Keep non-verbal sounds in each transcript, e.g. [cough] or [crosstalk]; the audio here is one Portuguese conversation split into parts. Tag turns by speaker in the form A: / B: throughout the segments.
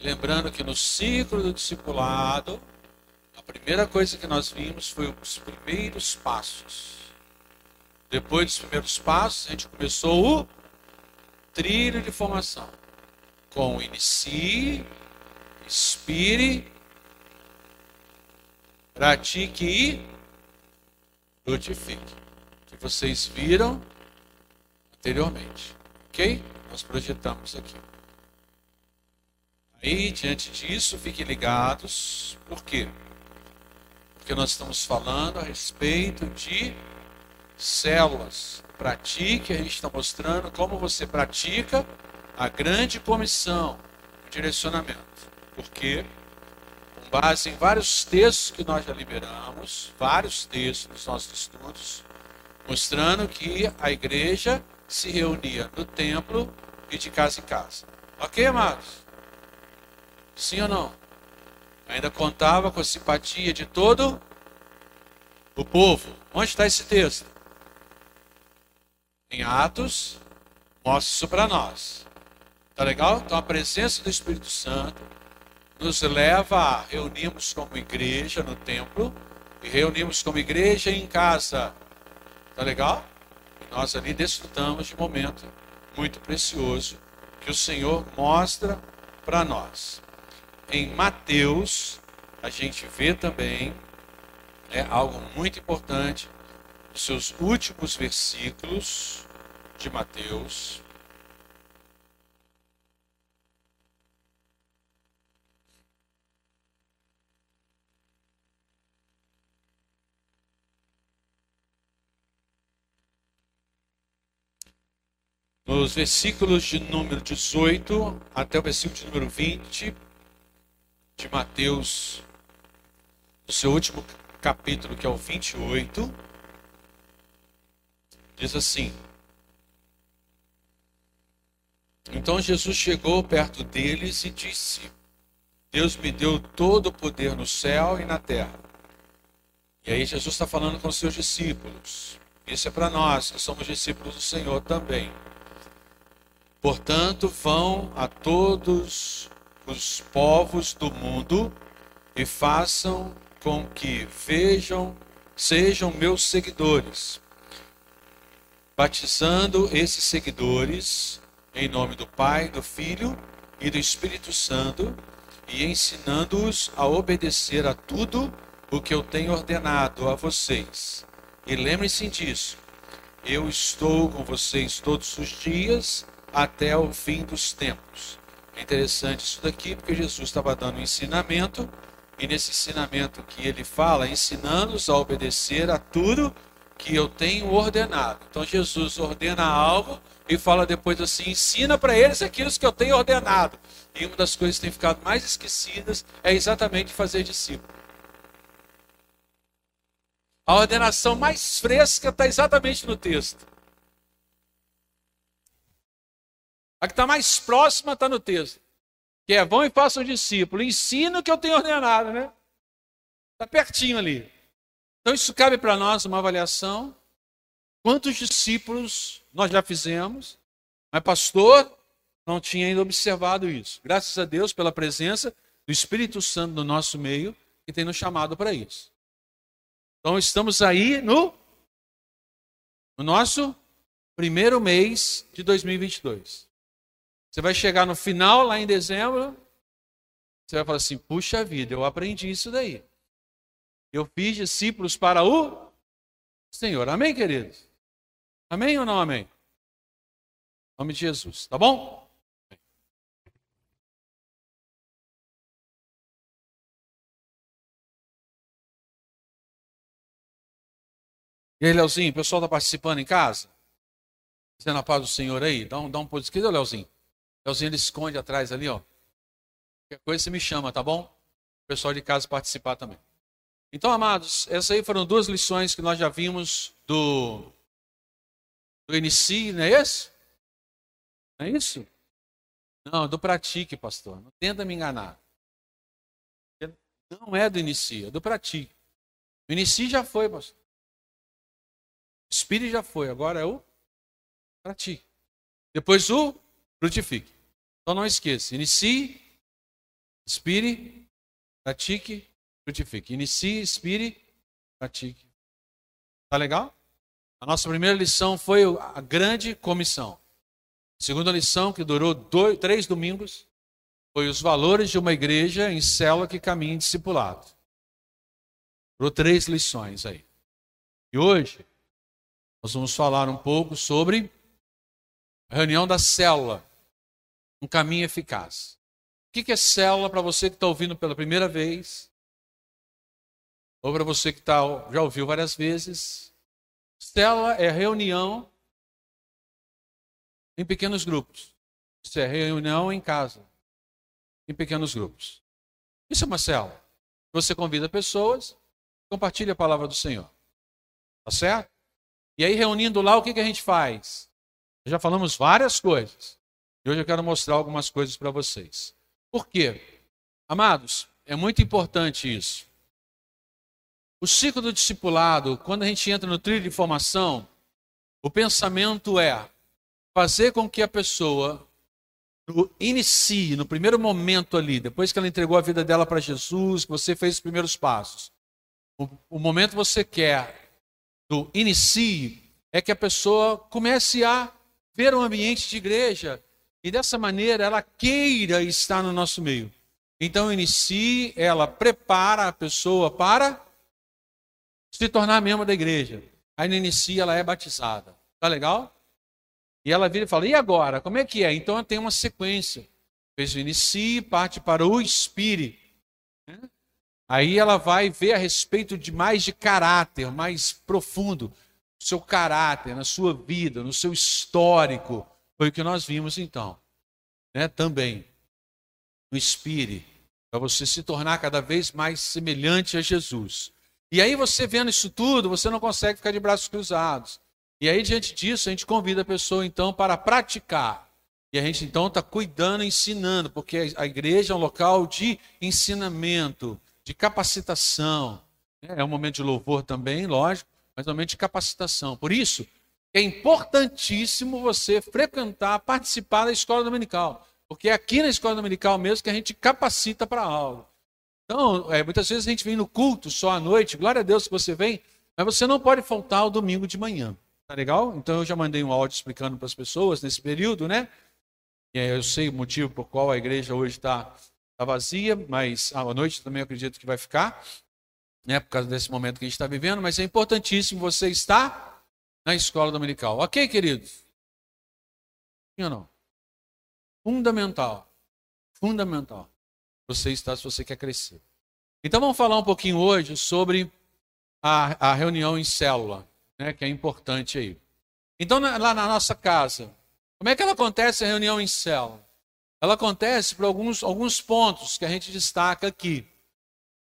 A: Lembrando que no ciclo do discipulado, a primeira coisa que nós vimos foi os primeiros passos. Depois dos primeiros passos, a gente começou o trilho de formação. Com inicie, inspire, pratique e frutifique. Que vocês viram anteriormente. Ok? Nós projetamos aqui. Aí, diante disso, fiquem ligados. Por quê? Porque nós estamos falando a respeito de células. Pratique, a gente está mostrando como você pratica a grande comissão, o direcionamento. Porque, com base em vários textos que nós já liberamos, vários textos nos nossos estudos, mostrando que a igreja se reunia no templo e de casa em casa. Ok, amados? Sim ou não? Ainda contava com a simpatia de todo o povo. Onde está esse texto? Em Atos, mostra isso para nós. Tá legal? Então a presença do Espírito Santo nos leva a reunirmos como igreja no templo e reunimos como igreja em casa. Tá legal? E nós ali desfrutamos de um momento muito precioso que o Senhor mostra para nós em Mateus, a gente vê também é algo muito importante, os seus últimos versículos de Mateus. Nos versículos de número 18 até o versículo de número 20, de Mateus, no seu último capítulo, que é o 28, diz assim: Então Jesus chegou perto deles e disse: Deus me deu todo o poder no céu e na terra. E aí Jesus está falando com seus discípulos. Isso é para nós que somos discípulos do Senhor também. Portanto, vão a todos os povos do mundo e façam com que vejam, sejam meus seguidores, batizando esses seguidores em nome do Pai, do Filho e do Espírito Santo e ensinando-os a obedecer a tudo o que eu tenho ordenado a vocês. E lembrem-se disso. Eu estou com vocês todos os dias até o fim dos tempos. É interessante isso daqui, porque Jesus estava dando um ensinamento, e nesse ensinamento que ele fala, ensinando-os a obedecer a tudo que eu tenho ordenado. Então Jesus ordena algo e fala depois assim: ensina para eles aquilo que eu tenho ordenado. E uma das coisas que tem ficado mais esquecidas é exatamente fazer discípulo. A ordenação mais fresca está exatamente no texto. A que está mais próxima está no texto. Que é vão e façam discípulo. Ensina o que eu tenho ordenado, né? Está pertinho ali. Então isso cabe para nós uma avaliação. Quantos discípulos nós já fizemos? Mas pastor não tinha ainda observado isso. Graças a Deus pela presença do Espírito Santo no nosso meio, que tem nos chamado para isso. Então estamos aí no, no nosso primeiro mês de 2022. Você vai chegar no final, lá em dezembro, você vai falar assim: puxa vida, eu aprendi isso daí. Eu fiz discípulos para o Senhor. Amém, queridos? Amém ou não amém? Em nome de Jesus, tá bom? E aí, Leozinho, o pessoal está participando em casa? Você na paz do Senhor aí? Dá um, dá um pouco de esquerda, Leozinho. Leozinho ele esconde atrás ali, ó. Qualquer coisa você me chama, tá bom? O pessoal de casa participar também. Então, amados, essas aí foram duas lições que nós já vimos do, do inicie, não é esse? Não é isso? Não, do pratique, pastor. Não tenta me enganar. Não é do inicie, é do pratique. O inicie já foi, pastor. O espírito já foi, agora é o pratique. Depois o frutifique. Então não esqueça, inicie, inspire, pratique, frutifique. Inicie, inspire, pratique. Tá legal? A nossa primeira lição foi a grande comissão. A segunda lição, que durou dois, três domingos, foi os valores de uma igreja em célula que caminha em discipulado. Durou três lições aí. E hoje, nós vamos falar um pouco sobre a reunião da célula, um caminho eficaz. O que é célula para você que está ouvindo pela primeira vez? Ou para você que tá, já ouviu várias vezes? Célula é reunião em pequenos grupos. Isso é reunião em casa, em pequenos grupos. Isso é uma célula. Você convida pessoas, compartilha a palavra do Senhor. Tá certo? E aí, reunindo lá, o que, que a gente faz? Já falamos várias coisas. Hoje eu quero mostrar algumas coisas para vocês. Por quê? Amados, é muito importante isso. O ciclo do discipulado, quando a gente entra no trilho de formação, o pensamento é fazer com que a pessoa inicie, no primeiro momento ali, depois que ela entregou a vida dela para Jesus, que você fez os primeiros passos. O, o momento que você quer do inicie é que a pessoa comece a ver um ambiente de igreja e dessa maneira ela queira estar no nosso meio. Então, inicie, ela prepara a pessoa para se tornar membro da igreja. Aí, no ela é batizada. Tá legal? E ela vira e fala: e agora? Como é que é? Então, tem uma sequência. Fez o parte para o espírito. Né? Aí ela vai ver a respeito de mais de caráter, mais profundo, seu caráter, na sua vida, no seu histórico. Foi o que nós vimos então. Né? Também. No espírito. Para você se tornar cada vez mais semelhante a Jesus. E aí você vendo isso tudo, você não consegue ficar de braços cruzados. E aí, diante disso, a gente convida a pessoa, então, para praticar. E a gente, então, está cuidando, ensinando, porque a igreja é um local de ensinamento, de capacitação. É um momento de louvor também, lógico, mas um momento de capacitação. Por isso, é importantíssimo você frequentar, participar da escola dominical. Porque é aqui na escola dominical mesmo que a gente capacita para a aula. Então, é, muitas vezes a gente vem no culto só à noite, glória a Deus que você vem, mas você não pode faltar o domingo de manhã. Tá legal? Então eu já mandei um áudio explicando para as pessoas nesse período, né? E eu sei o motivo por qual a igreja hoje está está vazia, mas à noite também acredito que vai ficar, né, por causa desse momento que a gente está vivendo, mas é importantíssimo você estar na escola dominical. Ok, queridos? Sim ou não? Fundamental. Fundamental. Você está se você quer crescer. Então vamos falar um pouquinho hoje sobre a, a reunião em célula, né, que é importante aí. Então, lá na nossa casa, como é que ela acontece a reunião em célula? ela acontece por alguns, alguns pontos que a gente destaca aqui,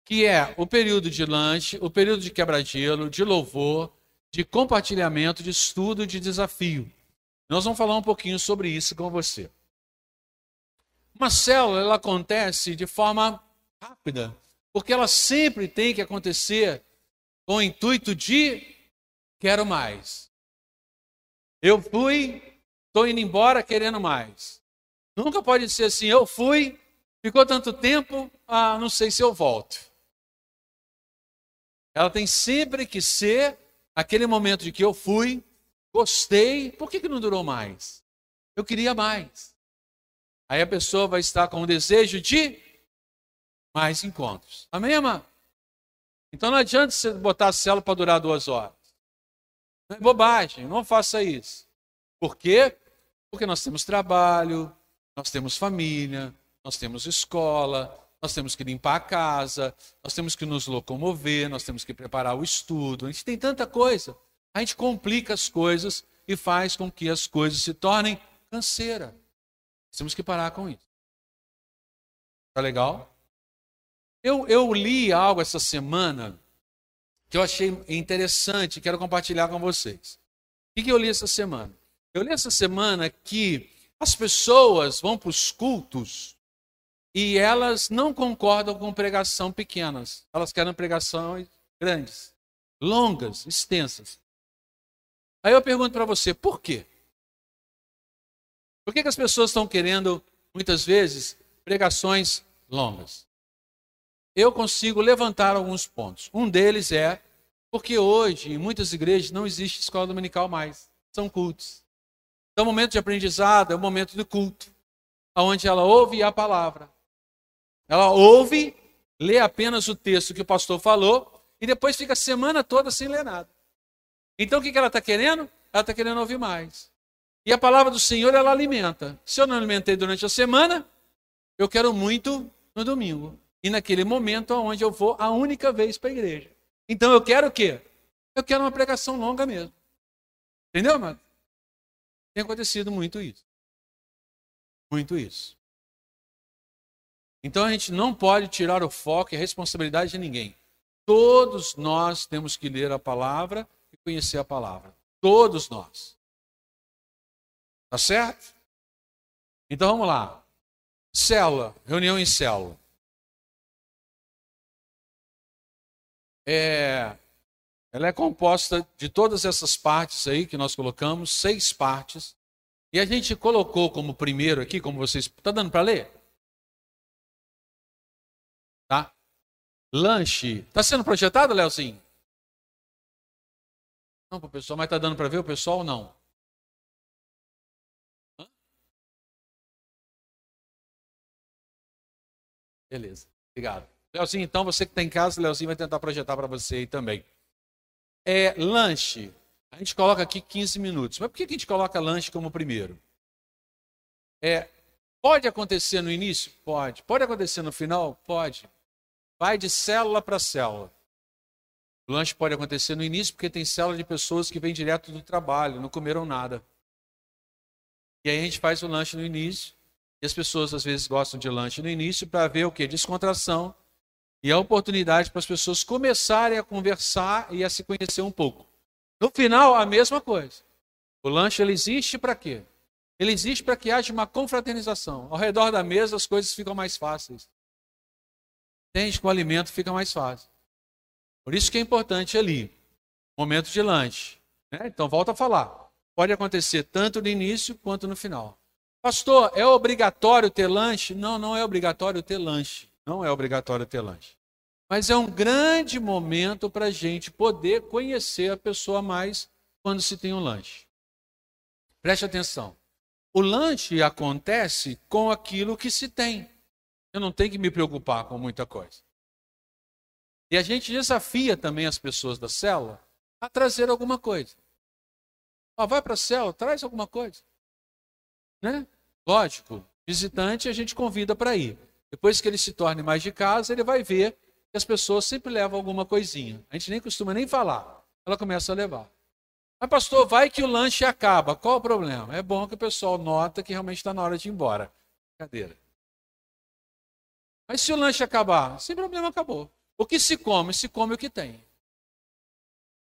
A: que é o período de lanche, o período de quebra-gelo, de louvor, de compartilhamento, de estudo, de desafio. Nós vamos falar um pouquinho sobre isso com você. Uma célula ela acontece de forma rápida, porque ela sempre tem que acontecer com o intuito de quero mais. Eu fui, estou indo embora querendo mais. Nunca pode ser assim, eu fui, ficou tanto tempo, ah, não sei se eu volto. Ela tem sempre que ser aquele momento de que eu fui, gostei, por que, que não durou mais? Eu queria mais. Aí a pessoa vai estar com o desejo de mais encontros. Amém, irmã? Então não adianta você botar a célula para durar duas horas. Não é bobagem, não faça isso. Por quê? Porque nós temos trabalho, nós temos família, nós temos escola, nós temos que limpar a casa, nós temos que nos locomover, nós temos que preparar o estudo. A gente tem tanta coisa. A gente complica as coisas e faz com que as coisas se tornem canseira. Temos que parar com isso. Tá legal? Eu, eu li algo essa semana que eu achei interessante e quero compartilhar com vocês. O que eu li essa semana? Eu li essa semana que as pessoas vão para os cultos e elas não concordam com pregação pequenas. Elas querem pregações grandes, longas, extensas. Aí eu pergunto para você, por quê? Por que, que as pessoas estão querendo, muitas vezes, pregações longas. Eu consigo levantar alguns pontos. Um deles é porque hoje, em muitas igrejas, não existe escola dominical mais. São cultos. Então, o momento de aprendizado é o momento do culto, onde ela ouve a palavra. Ela ouve, lê apenas o texto que o pastor falou e depois fica a semana toda sem ler nada. Então, o que ela está querendo? Ela está querendo ouvir mais. E a palavra do Senhor, ela alimenta. Se eu não alimentei durante a semana, eu quero muito no domingo. E naquele momento onde eu vou a única vez para a igreja. Então eu quero o quê? Eu quero uma pregação longa mesmo. Entendeu, mano? Tem acontecido muito isso. Muito isso. Então a gente não pode tirar o foco e a responsabilidade de ninguém. Todos nós temos que ler a palavra e conhecer a palavra. Todos nós. Tá certo? Então vamos lá. Célula, reunião em célula. É, ela é composta de todas essas partes aí que nós colocamos, seis partes. E a gente colocou como primeiro aqui, como vocês. Está dando para ler? Lanche. Está sendo projetado, Léozinho? Não, para o pessoal, mas está dando para ver o pessoal ou não? Hã? Beleza, obrigado. Leozinho, então você que está em casa, Leozinho vai tentar projetar para você aí também. É, lanche. A gente coloca aqui 15 minutos. Mas por que a gente coloca lanche como primeiro? É, pode acontecer no início? Pode. Pode acontecer no final? Pode. Vai de célula para célula. O lanche pode acontecer no início, porque tem célula de pessoas que vêm direto do trabalho, não comeram nada. E aí a gente faz o lanche no início. E as pessoas às vezes gostam de lanche no início para ver o que? Descontração e a oportunidade para as pessoas começarem a conversar e a se conhecer um pouco. No final, a mesma coisa. O lanche ele existe para quê? Ele existe para que haja uma confraternização. Ao redor da mesa as coisas ficam mais fáceis. Entende? Com o alimento fica mais fácil. Por isso que é importante ali, momento de lanche. Né? Então, volta a falar. Pode acontecer tanto no início quanto no final. Pastor, é obrigatório ter lanche? Não, não é obrigatório ter lanche. Não é obrigatório ter lanche. Mas é um grande momento para a gente poder conhecer a pessoa mais quando se tem um lanche. Preste atenção. O lanche acontece com aquilo que se tem. Eu não tenho que me preocupar com muita coisa. E a gente desafia também as pessoas da célula a trazer alguma coisa. Ó, vai para a célula, traz alguma coisa. Né? Lógico, visitante a gente convida para ir. Depois que ele se torne mais de casa, ele vai ver que as pessoas sempre levam alguma coisinha. A gente nem costuma nem falar. Ela começa a levar. Mas, pastor, vai que o lanche acaba. Qual o problema? É bom que o pessoal nota que realmente está na hora de ir embora. Cadeira. Mas se o lanche acabar, sem problema, acabou. O que se come? Se come o que tem.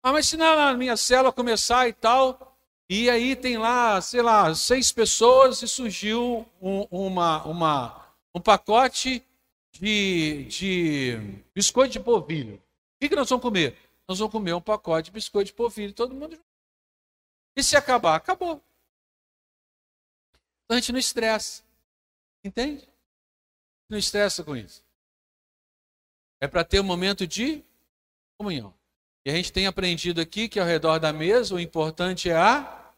A: Ah, mas se na minha célula começar e tal, e aí tem lá, sei lá, seis pessoas e surgiu um, uma, uma, um pacote de, de biscoito de polvilho. O que, que nós vamos comer? Nós vamos comer um pacote de biscoito de polvilho, todo mundo junto. E se acabar? Acabou. Então a gente não estressa. Entende? Não estressa com isso. É para ter um momento de comunhão. E a gente tem aprendido aqui que ao redor da mesa o importante é a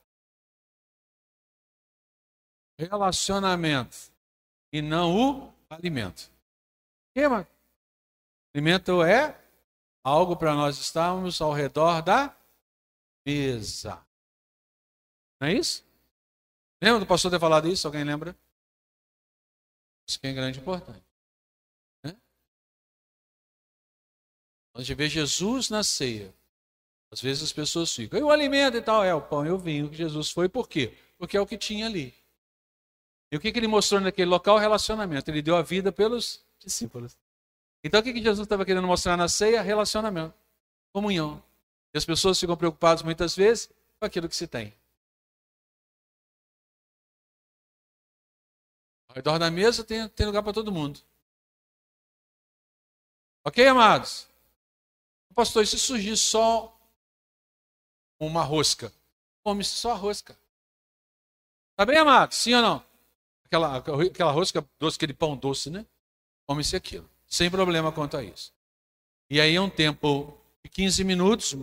A: relacionamento e não o alimento. O que, mano? Alimento é algo para nós estarmos ao redor da mesa. Não é isso? Lembra do pastor ter falado isso? Alguém lembra? Isso que é grande importante. Né? A gente vê Jesus na ceia. Às vezes as pessoas ficam, e o alimento e tal, é o pão e o vinho que Jesus foi, por quê? Porque é o que tinha ali. E o que, que ele mostrou naquele local? Relacionamento. Ele deu a vida pelos discípulos. Então o que, que Jesus estava querendo mostrar na ceia? Relacionamento, comunhão. E as pessoas ficam preocupadas muitas vezes com aquilo que se tem. Ao redor da mesa tem, tem lugar para todo mundo. Ok, amados? Pastor, e se surgir só uma rosca? Come-se só a rosca. Tá bem, amados? Sim ou não? Aquela, aquela rosca doce, aquele pão doce, né? come-se aquilo. Sem problema quanto a isso. E aí é um tempo de 15 minutos,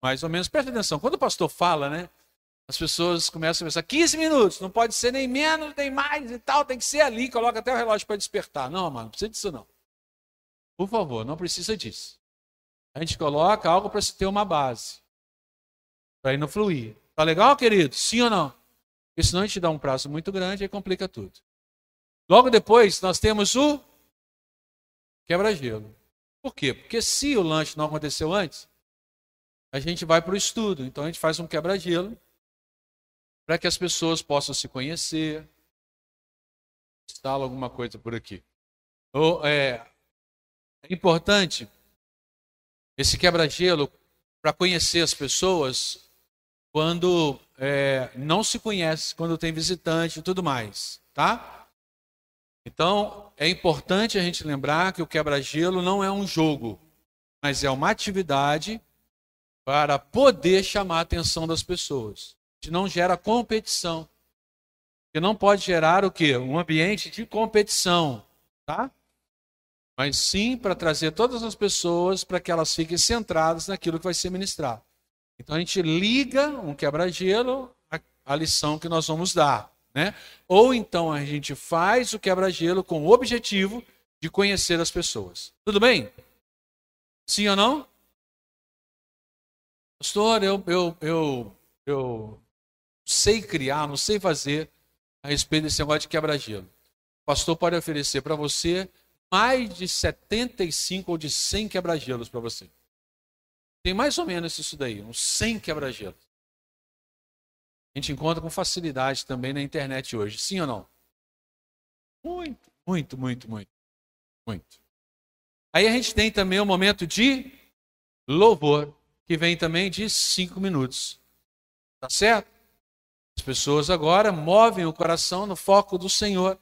A: mais ou menos. Presta atenção, quando o pastor fala, né? As pessoas começam a pensar, 15 minutos, não pode ser nem menos, nem mais e tal, tem que ser ali, coloca até o relógio para despertar. Não, mano, não precisa disso não. Por favor, não precisa disso. A gente coloca algo para se ter uma base. Para ir no fluir. Tá legal, querido? Sim ou não? Porque senão a gente dá um prazo muito grande e complica tudo. Logo depois, nós temos o quebra-gelo. Por quê? Porque se o lanche não aconteceu antes, a gente vai para o estudo. Então a gente faz um quebra-gelo para que as pessoas possam se conhecer. Instala alguma coisa por aqui. Ou, é, é importante esse quebra-gelo para conhecer as pessoas quando é, não se conhece, quando tem visitante e tudo mais, tá? Então, é importante a gente lembrar que o quebra-gelo não é um jogo, mas é uma atividade para poder chamar a atenção das pessoas. Gente não gera competição. Porque não pode gerar o quê? Um ambiente de competição, tá? Mas sim para trazer todas as pessoas para que elas fiquem centradas naquilo que vai ser ministrado. Então a gente liga um quebra-gelo à lição que nós vamos dar. Né? Ou então a gente faz o quebra-gelo com o objetivo de conhecer as pessoas. Tudo bem? Sim ou não? Pastor, eu, eu, eu, eu sei criar, não sei fazer a respeito desse negócio de quebra-gelo. O pastor pode oferecer para você mais de 75 ou de 100 quebra-gelos para você. Tem mais ou menos isso daí, uns 100 quebra-gelos. A gente encontra com facilidade também na internet hoje, sim ou não? Muito, muito, muito, muito. Muito. Aí a gente tem também o momento de louvor, que vem também de cinco minutos. Tá certo? As pessoas agora movem o coração no foco do Senhor.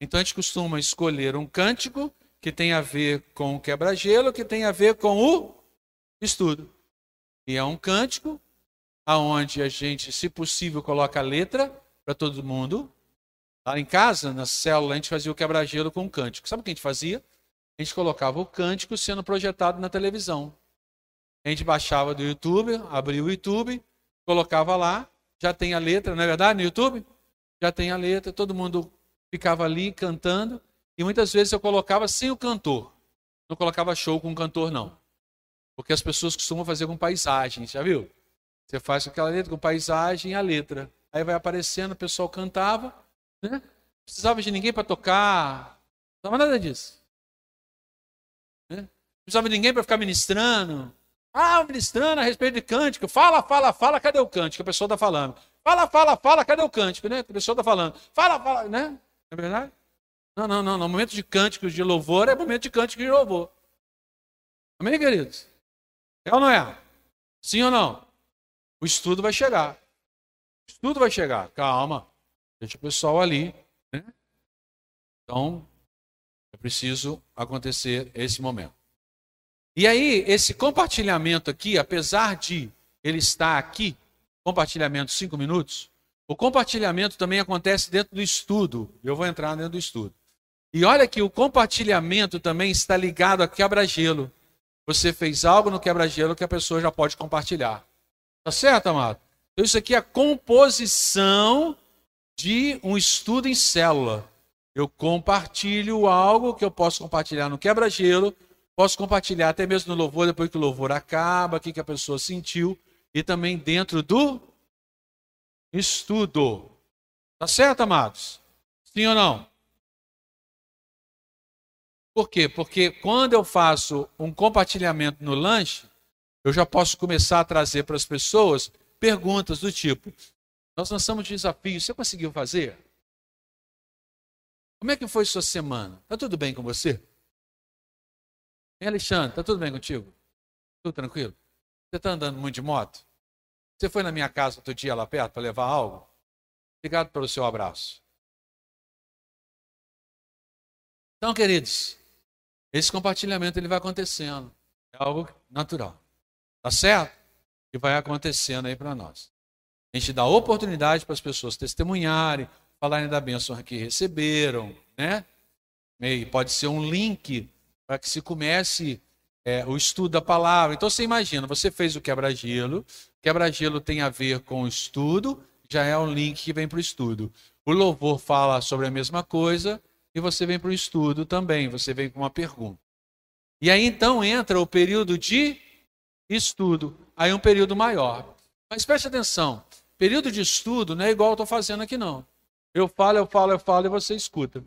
A: Então a gente costuma escolher um cântico que tem a ver com o quebra-gelo, que tem a ver com o estudo. E é um cântico aonde a gente, se possível, coloca a letra para todo mundo. Lá em casa, na célula, a gente fazia o quebra-gelo com um cântico. Sabe o que a gente fazia? A gente colocava o cântico sendo projetado na televisão. A gente baixava do YouTube, abria o YouTube, colocava lá, já tem a letra, não é verdade? No YouTube? Já tem a letra, todo mundo ficava ali cantando. E muitas vezes eu colocava sem o cantor. Não colocava show com o cantor, não. Porque as pessoas costumam fazer com paisagem, já viu? Você faz com aquela letra, com paisagem e a letra. Aí vai aparecendo, o pessoal cantava, né? Não precisava de ninguém para tocar, não precisava nada disso. Né? Não precisava de ninguém para ficar ministrando. Ah, ministrando a respeito de cântico. Fala, fala, fala, cadê o cântico? A pessoa está falando. Fala, fala, fala, cadê o cântico, né? A pessoa está falando. Fala, fala, né? Não é verdade? Não, não, não, no momento de cânticos de louvor é momento de cântico de louvor. Amém, queridos? É ou não é? Sim ou não? O estudo vai chegar. O estudo vai chegar. Calma. Deixa o pessoal ali. Né? Então, é preciso acontecer esse momento. E aí, esse compartilhamento aqui, apesar de ele estar aqui, compartilhamento cinco minutos, o compartilhamento também acontece dentro do estudo. Eu vou entrar dentro do estudo. E olha que o compartilhamento também está ligado a quebra-gelo. Você fez algo no quebra-gelo que a pessoa já pode compartilhar. Tá certo, amado? Então, isso aqui é a composição de um estudo em célula. Eu compartilho algo que eu posso compartilhar no quebra-gelo, posso compartilhar até mesmo no louvor, depois que o louvor acaba, o que a pessoa sentiu, e também dentro do estudo. Tá certo, amados? Sim ou não? Por quê? Porque quando eu faço um compartilhamento no lanche, eu já posso começar a trazer para as pessoas perguntas do tipo: Nós lançamos desafios, você conseguiu fazer? Como é que foi sua semana? Está tudo bem com você? Hein, Alexandre, está tudo bem contigo? Tudo tranquilo? Você está andando muito de moto? Você foi na minha casa outro dia lá perto para levar algo? Obrigado pelo seu abraço. Então, queridos, esse compartilhamento ele vai acontecendo. É algo natural. Tá certo? E vai acontecendo aí para nós. A gente dá oportunidade para as pessoas testemunharem, falarem da bênção que receberam, né? E pode ser um link para que se comece é, o estudo da palavra. Então você imagina, você fez o quebra-gelo, quebra-gelo tem a ver com o estudo, já é um link que vem para o estudo. O louvor fala sobre a mesma coisa e você vem para o estudo também, você vem com uma pergunta. E aí então entra o período de estudo, aí um período maior. Mas preste atenção, período de estudo não é igual eu estou fazendo aqui não. Eu falo, eu falo, eu falo e você escuta.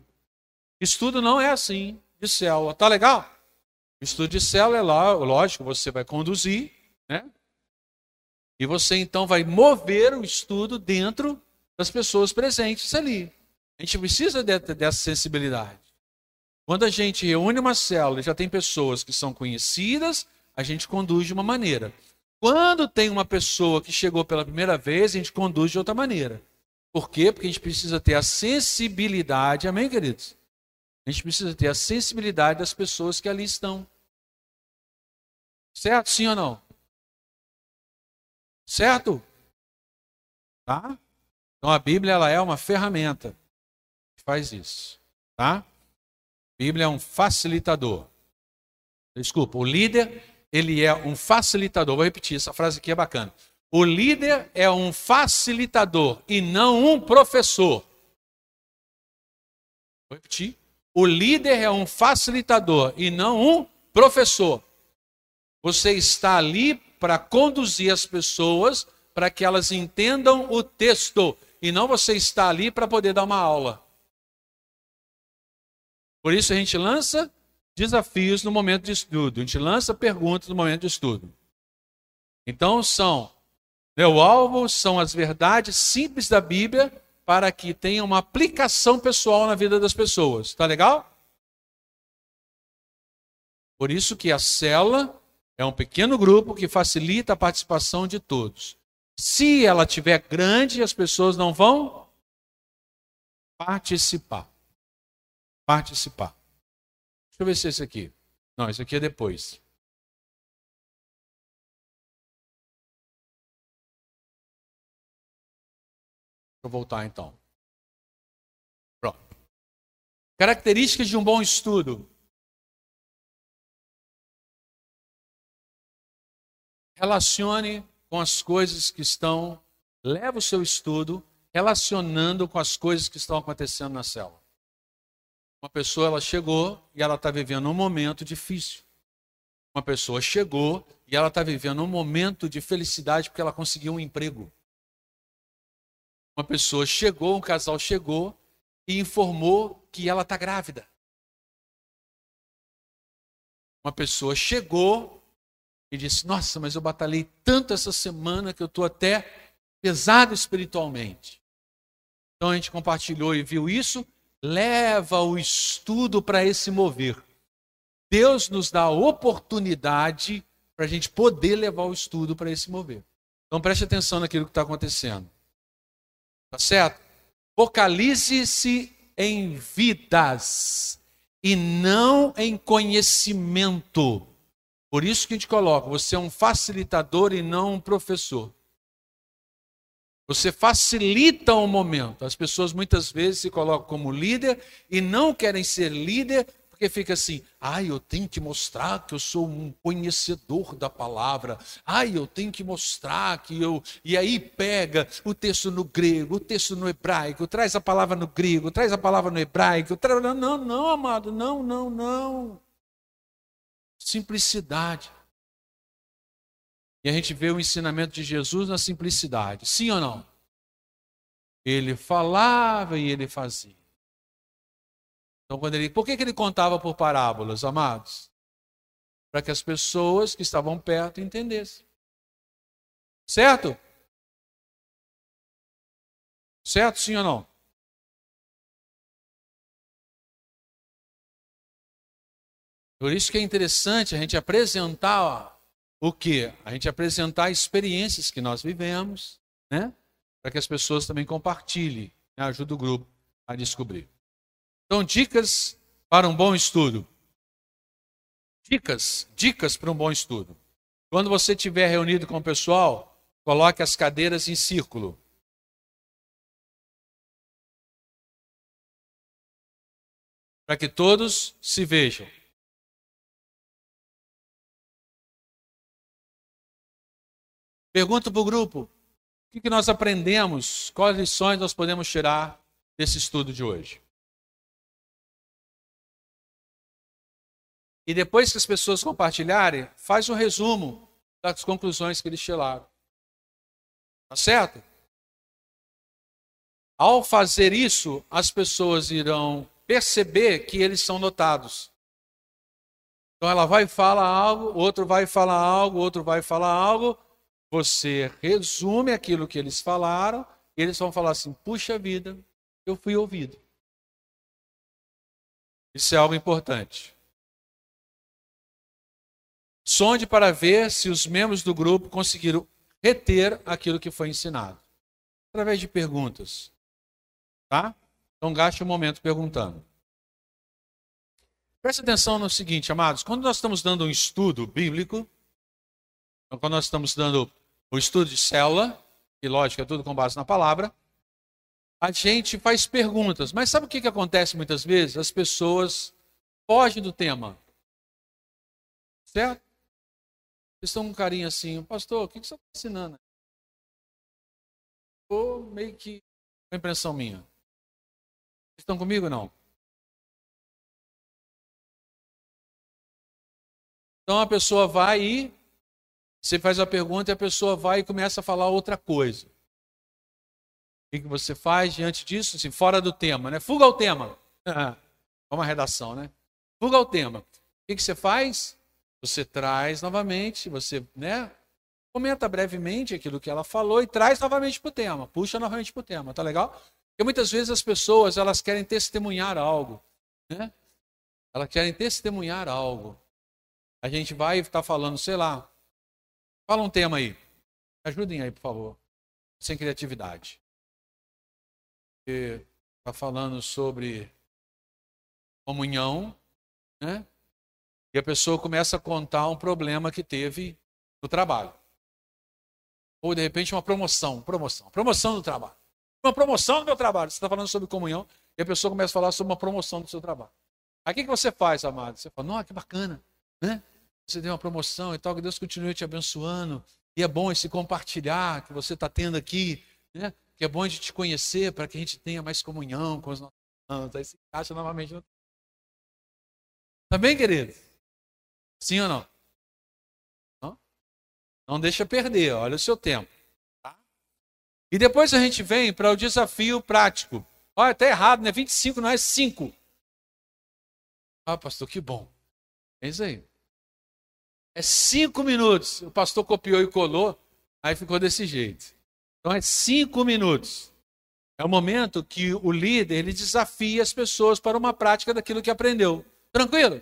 A: Estudo não é assim, de célula. Tá legal? estudo de célula é lá, lógico, você vai conduzir, né? E você então vai mover o estudo dentro das pessoas presentes ali. A gente precisa de, dessa sensibilidade. Quando a gente reúne uma célula e já tem pessoas que são conhecidas, a gente conduz de uma maneira. Quando tem uma pessoa que chegou pela primeira vez, a gente conduz de outra maneira. Por quê? Porque a gente precisa ter a sensibilidade, amém, queridos? A gente precisa ter a sensibilidade das pessoas que ali estão. Certo? Sim ou não? Certo? Tá? Então a Bíblia ela é uma ferramenta que faz isso, tá? A Bíblia é um facilitador. Desculpa, o líder ele é um facilitador. Vou repetir, essa frase aqui é bacana. O líder é um facilitador e não um professor. Vou repetir. O líder é um facilitador e não um professor. Você está ali para conduzir as pessoas para que elas entendam o texto e não você está ali para poder dar uma aula. Por isso a gente lança desafios no momento de estudo, a gente lança perguntas no momento de estudo. Então são meu alvo são as verdades simples da Bíblia para que tenha uma aplicação pessoal na vida das pessoas. Tá legal? Por isso que a célula é um pequeno grupo que facilita a participação de todos. Se ela tiver grande, as pessoas não vão participar. Participar. Deixa eu ver se é esse aqui. Não, esse aqui é depois. Eu voltar então. Pronto. Características de um bom estudo. Relacione com as coisas que estão. Leva o seu estudo relacionando com as coisas que estão acontecendo na célula. Uma pessoa ela chegou e ela está vivendo um momento difícil. Uma pessoa chegou e ela está vivendo um momento de felicidade porque ela conseguiu um emprego. Uma pessoa chegou, um casal chegou e informou que ela está grávida. Uma pessoa chegou e disse: Nossa, mas eu batalhei tanto essa semana que eu estou até pesado espiritualmente. Então a gente compartilhou e viu isso. Leva o estudo para esse mover. Deus nos dá a oportunidade para a gente poder levar o estudo para esse mover. Então preste atenção naquilo que está acontecendo. Tá certo? Focalize-se em vidas e não em conhecimento. Por isso que a gente coloca, você é um facilitador e não um professor. Você facilita o momento. As pessoas muitas vezes se colocam como líder e não querem ser líder porque fica assim, ai, eu tenho que mostrar que eu sou um conhecedor da palavra. Ai, eu tenho que mostrar que eu. E aí pega o texto no grego, o texto no hebraico, traz a palavra no grego, traz a palavra no hebraico. Tra... Não, não, amado, não, não, não. Simplicidade. E a gente vê o ensinamento de Jesus na simplicidade. Sim ou não? Ele falava e ele fazia. Então, quando ele, por que, que ele contava por parábolas, amados? Para que as pessoas que estavam perto entendessem. Certo? Certo, sim ou não? Por isso que é interessante a gente apresentar o que? A gente apresentar experiências que nós vivemos, né? Para que as pessoas também compartilhem, né? ajuda o grupo a descobrir. Então, dicas para um bom estudo. Dicas, dicas para um bom estudo. Quando você estiver reunido com o pessoal, coloque as cadeiras em círculo. para que todos se vejam. Pergunto para o grupo: o que nós aprendemos? Quais lições nós podemos tirar desse estudo de hoje? E depois que as pessoas compartilharem, faz um resumo das conclusões que eles tiraram. Tá certo? Ao fazer isso, as pessoas irão perceber que eles são notados. Então ela vai falar algo, outro vai falar algo, outro vai falar algo. Você resume aquilo que eles falaram, e eles vão falar assim: puxa vida, eu fui ouvido. Isso é algo importante. Sonde para ver se os membros do grupo conseguiram reter aquilo que foi ensinado. Através de perguntas. Tá? Então gaste um momento perguntando. Preste atenção no seguinte, amados. Quando nós estamos dando um estudo bíblico, então, quando nós estamos dando o estudo de célula, e lógico, é tudo com base na palavra, a gente faz perguntas. Mas sabe o que, que acontece muitas vezes? As pessoas fogem do tema. Certo? Vocês estão com um carinho assim, pastor, o que, que você está ensinando? Ou meio que uma impressão minha. Vocês estão comigo ou não? Então a pessoa vai e você faz a pergunta e a pessoa vai e começa a falar outra coisa. O que você faz diante disso? Assim, fora do tema, né? Fuga ao tema. [laughs] É uma redação, né? Fuga ao tema. O que você faz? Você traz novamente, você né, comenta brevemente aquilo que ela falou e traz novamente para o tema, puxa novamente para o tema, tá legal? Porque muitas vezes as pessoas elas querem testemunhar algo, né? Elas querem testemunhar algo. A gente vai estar tá falando, sei lá, fala um tema aí, ajudem aí, por favor, sem criatividade. Está falando sobre comunhão, né? E a pessoa começa a contar um problema que teve no trabalho. Ou de repente uma promoção, promoção, promoção do trabalho. Uma promoção do meu trabalho. Você está falando sobre comunhão e a pessoa começa a falar sobre uma promoção do seu trabalho. Aí o que, você faz, amado? Você fala, nossa, que bacana, né? Você deu uma promoção e tal, que Deus continue te abençoando. E é bom esse compartilhar que você está tendo aqui, né? Que é bom a gente te conhecer para que a gente tenha mais comunhão com os nossos irmãos. Aí se encaixa novamente no. Tá bem, querido? Sim ou não? Não, não deixa perder, olha o seu tempo. Tá? E depois a gente vem para o desafio prático. Olha, está errado, né? 25 não é 5. Ah, pastor, que bom. É isso aí. É cinco minutos. O pastor copiou e colou, aí ficou desse jeito. Então é cinco minutos. É o momento que o líder ele desafia as pessoas para uma prática daquilo que aprendeu. Tranquilo?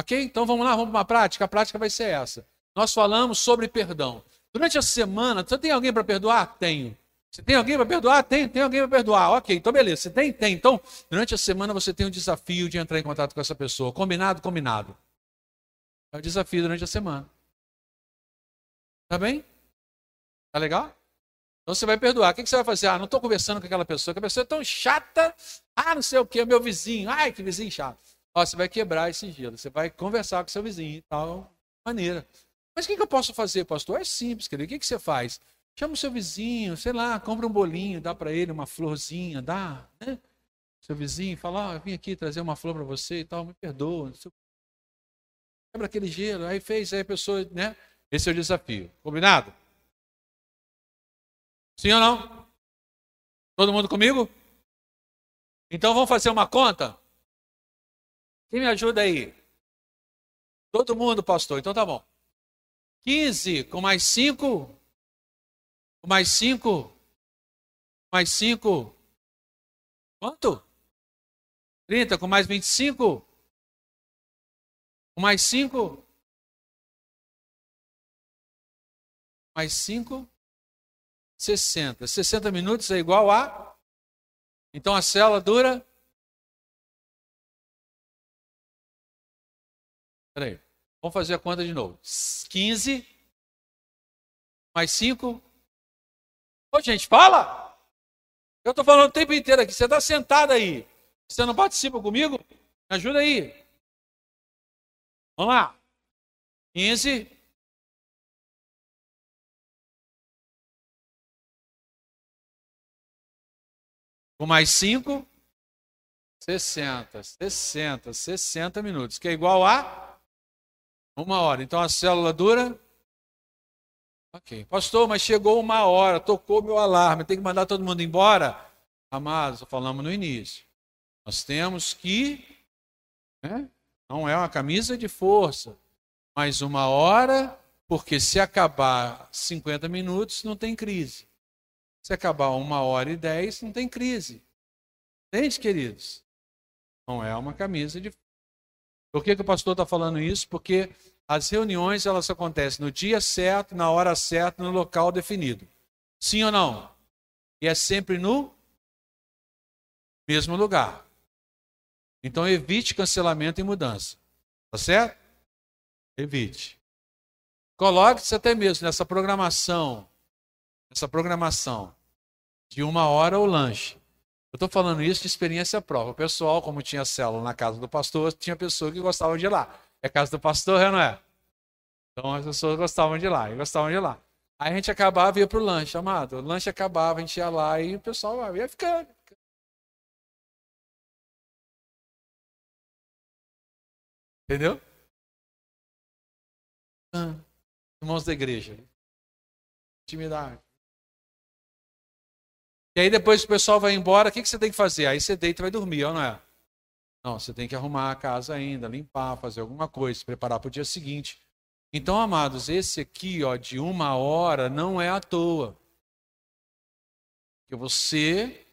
A: Ok? Então vamos lá, vamos para uma prática. A prática vai ser essa. Nós falamos sobre perdão. Durante a semana, você tem alguém para perdoar? Tenho. Você tem alguém para perdoar? Tem, tem alguém para perdoar. Ok, então beleza. Você tem? Tem. Então, durante a semana você tem o desafio de entrar em contato com essa pessoa. Combinado? Combinado. É o desafio durante a semana. Tá bem? Tá legal? Então você vai perdoar. O que você vai fazer? Ah, não estou conversando com aquela pessoa, que a pessoa é tão chata. Ah, não sei o que, meu vizinho. Ai, que vizinho chato. Ó, você vai quebrar esse gelo, você vai conversar com seu vizinho e tal maneira. Mas o que, que eu posso fazer, pastor? É simples, querido. O que, que você faz? Chama o seu vizinho, sei lá, compra um bolinho, dá para ele uma florzinha, dá, né? Seu vizinho fala, ó, oh, vim aqui trazer uma flor para você e tal, me perdoa. Quebra aquele gelo, aí fez, aí a pessoa, né? Esse é o desafio. Combinado? Sim ou não? Todo mundo comigo? Então vamos fazer uma conta? Quem me ajuda aí? Todo mundo, pastor. Então tá bom. 15 com mais 5. Com mais 5. Mais 5. Quanto? 30 com mais 25. Com mais 5. Mais 5. 60. 60 minutos é igual a. Então a célula dura Peraí. Vamos fazer a conta de novo. 15 mais 5. Ô, gente, fala! Eu estou falando o tempo inteiro aqui. Você está sentado aí. Você não participa comigo? Me ajuda aí. Vamos lá. 15. Com mais 5, 60, 60, 60 minutos, que é igual a uma hora. Então a célula dura. Ok. Pastor, mas chegou uma hora, tocou meu alarme, tem que mandar todo mundo embora? Amados, falamos no início. Nós temos que. Né? Não é uma camisa de força, mas uma hora, porque se acabar 50 minutos, não tem crise. Se acabar uma hora e dez, não tem crise. Entende, queridos? Não é uma camisa de. Por que, que o pastor está falando isso? Porque as reuniões elas acontecem no dia certo, na hora certa, no local definido. Sim ou não? E é sempre no mesmo lugar. Então evite cancelamento e mudança. Tá certo? Evite. Coloque-se até mesmo nessa programação, essa programação de uma hora o lanche. Eu estou falando isso de experiência própria. O pessoal, como tinha célula na casa do pastor, tinha pessoas que gostavam de ir lá. É casa do pastor, é, não é? Então as pessoas gostavam de ir lá, e gostavam de ir lá. Aí a gente acabava e ia para o lanche, amado. O lanche acabava, a gente ia lá e o pessoal ia ficando. Entendeu? Ah, irmãos da igreja. Intimidade. E aí depois o pessoal vai embora, o que, que você tem que fazer? Aí você deita e vai dormir, ou não é? Não, você tem que arrumar a casa ainda, limpar, fazer alguma coisa, se preparar para o dia seguinte. Então, amados, esse aqui, ó, de uma hora, não é à toa. Que você,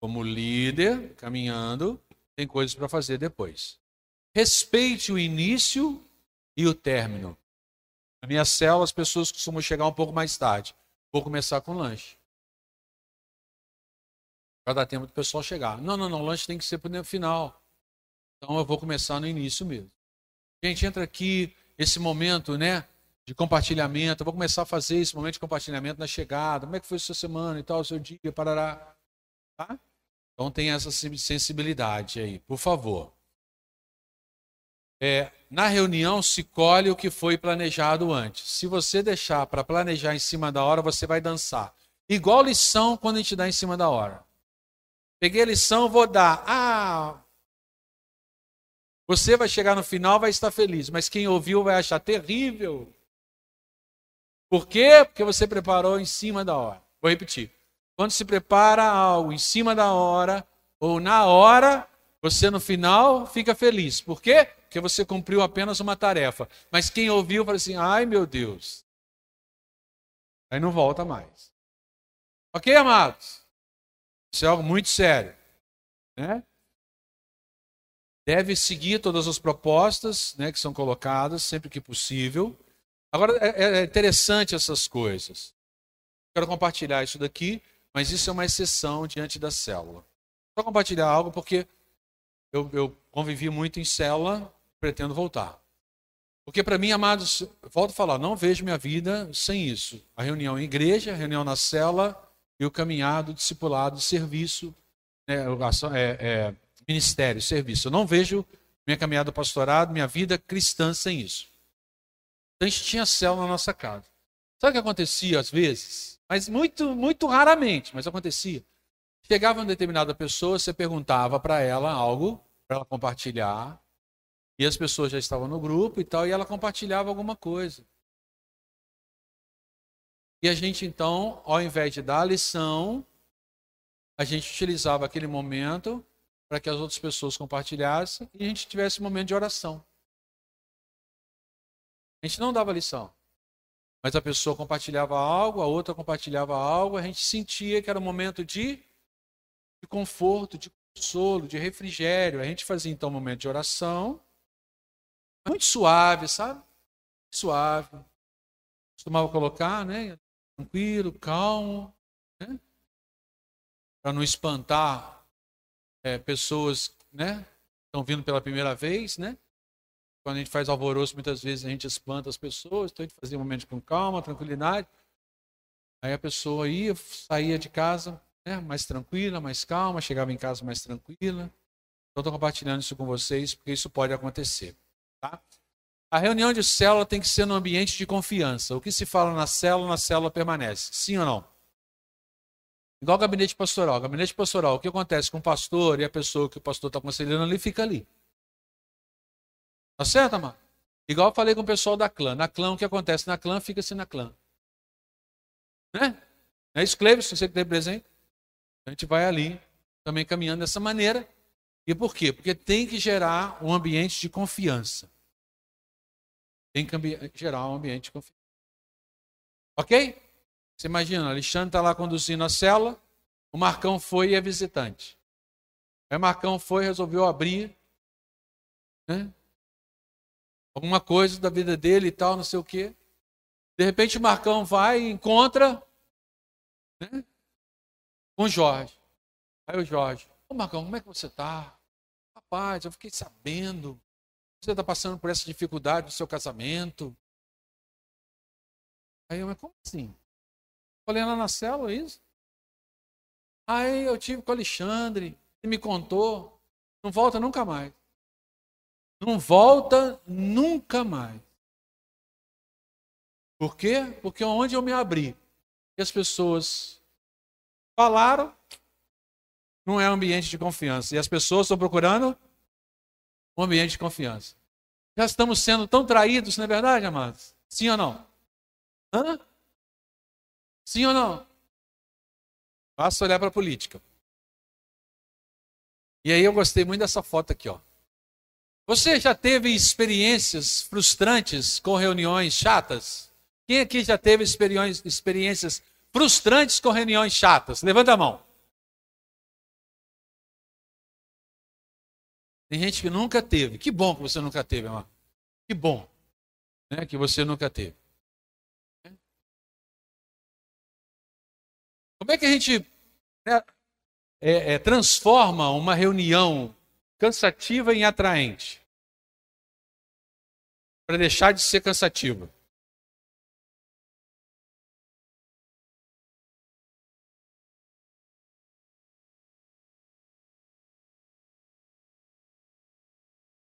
A: como líder, caminhando, tem coisas para fazer depois. Respeite o início e o término. Na minha célula, as pessoas costumam chegar um pouco mais tarde. Vou começar com lanche. Para dar tempo do pessoal chegar. Não, não, não, o lanche tem que ser para o final. Então eu vou começar no início mesmo. Gente, entra aqui, esse momento, né? De compartilhamento. Eu vou começar a fazer esse momento de compartilhamento na chegada. Como é que foi a sua semana e tal, o seu dia, parará. Tá? Então tem essa sensibilidade aí, por favor. É, na reunião se colhe o que foi planejado antes. Se você deixar para planejar em cima da hora, você vai dançar. Igual lição quando a gente dá em cima da hora. Peguei a lição, vou dar. Ah, você vai chegar no final, vai estar feliz, mas quem ouviu vai achar terrível. Por quê? Porque você preparou em cima da hora. Vou repetir. Quando se prepara algo em cima da hora ou na hora, você no final fica feliz. Por quê? Porque você cumpriu apenas uma tarefa. Mas quem ouviu fala assim: ai meu Deus. Aí não volta mais. Ok, amados? Isso é algo muito sério. Né? Deve seguir todas as propostas né, que são colocadas, sempre que possível. Agora, é, é interessante essas coisas. Quero compartilhar isso daqui, mas isso é uma exceção diante da célula. Vou compartilhar algo porque eu, eu convivi muito em célula, pretendo voltar. Porque para mim, amados, volto a falar, não vejo minha vida sem isso. A reunião em igreja, a reunião na cela e o caminhado, discipulado, serviço, né, é, é, ministério, serviço. Eu não vejo minha caminhada pastorado, minha vida cristã sem isso. Então a gente tinha céu na nossa casa. Sabe o que acontecia às vezes? Mas muito, muito raramente, mas acontecia. Chegava uma determinada pessoa, você perguntava para ela algo, para ela compartilhar, e as pessoas já estavam no grupo e tal, e ela compartilhava alguma coisa. E a gente então, ao invés de dar a lição, a gente utilizava aquele momento para que as outras pessoas compartilhassem e a gente tivesse um momento de oração. A gente não dava lição. Mas a pessoa compartilhava algo, a outra compartilhava algo, a gente sentia que era um momento de, de conforto, de consolo, de refrigério. A gente fazia então um momento de oração, muito suave, sabe? Suave. Costumava colocar, né? Tranquilo, calmo, né? Para não espantar é, pessoas, né? Estão vindo pela primeira vez, né? Quando a gente faz alvoroço, muitas vezes a gente espanta as pessoas, então a gente fazia um momento com calma, tranquilidade. Aí a pessoa ia, saía de casa, né, mais tranquila, mais calma, chegava em casa mais tranquila. Estou compartilhando isso com vocês porque isso pode acontecer. Tá? A reunião de célula tem que ser no ambiente de confiança. O que se fala na célula, na célula permanece. Sim ou não? Igual gabinete pastoral. Gabinete pastoral, o que acontece com o pastor e a pessoa que o pastor está aconselhando ali, fica ali. Tá certo, amado? Igual eu falei com o pessoal da clã. Na clã, o que acontece na clã, fica-se na clã. Né? É isso, Cleves? Você que tem presente? A gente vai ali, também caminhando dessa maneira. E por quê? Porque tem que gerar um ambiente de confiança. Tem que gerar um ambiente de confiança. Ok? Você imagina, Alexandre está lá conduzindo a cela, o Marcão foi e é visitante. Aí o Marcão foi, resolveu abrir né? alguma coisa da vida dele e tal, não sei o quê. De repente Marcão vai e encontra né? com Jorge. Aí o Jorge, ô Marcão, como é que você está? Rapaz, eu fiquei sabendo. Você está passando por essa dificuldade no seu casamento. Aí eu, mas como assim? Falei lá na célula, é isso? Aí eu tive com o Alexandre, ele me contou. Não volta nunca mais. Não volta nunca mais. Por quê? Porque onde eu me abri, e as pessoas falaram, não é ambiente de confiança. E as pessoas estão procurando um ambiente de confiança. Já estamos sendo tão traídos, não é verdade, amados? Sim ou não? Hã? Sim ou não? Basta olhar para a política. E aí eu gostei muito dessa foto aqui, ó. Você já teve experiências frustrantes com reuniões chatas? Quem aqui já teve experiências frustrantes com reuniões chatas? Levanta a mão. Tem gente que nunca teve. Que bom que você nunca teve, irmão. Que bom né, que você nunca teve. Como é que a gente né, é, é, transforma uma reunião cansativa em atraente? Para deixar de ser cansativa.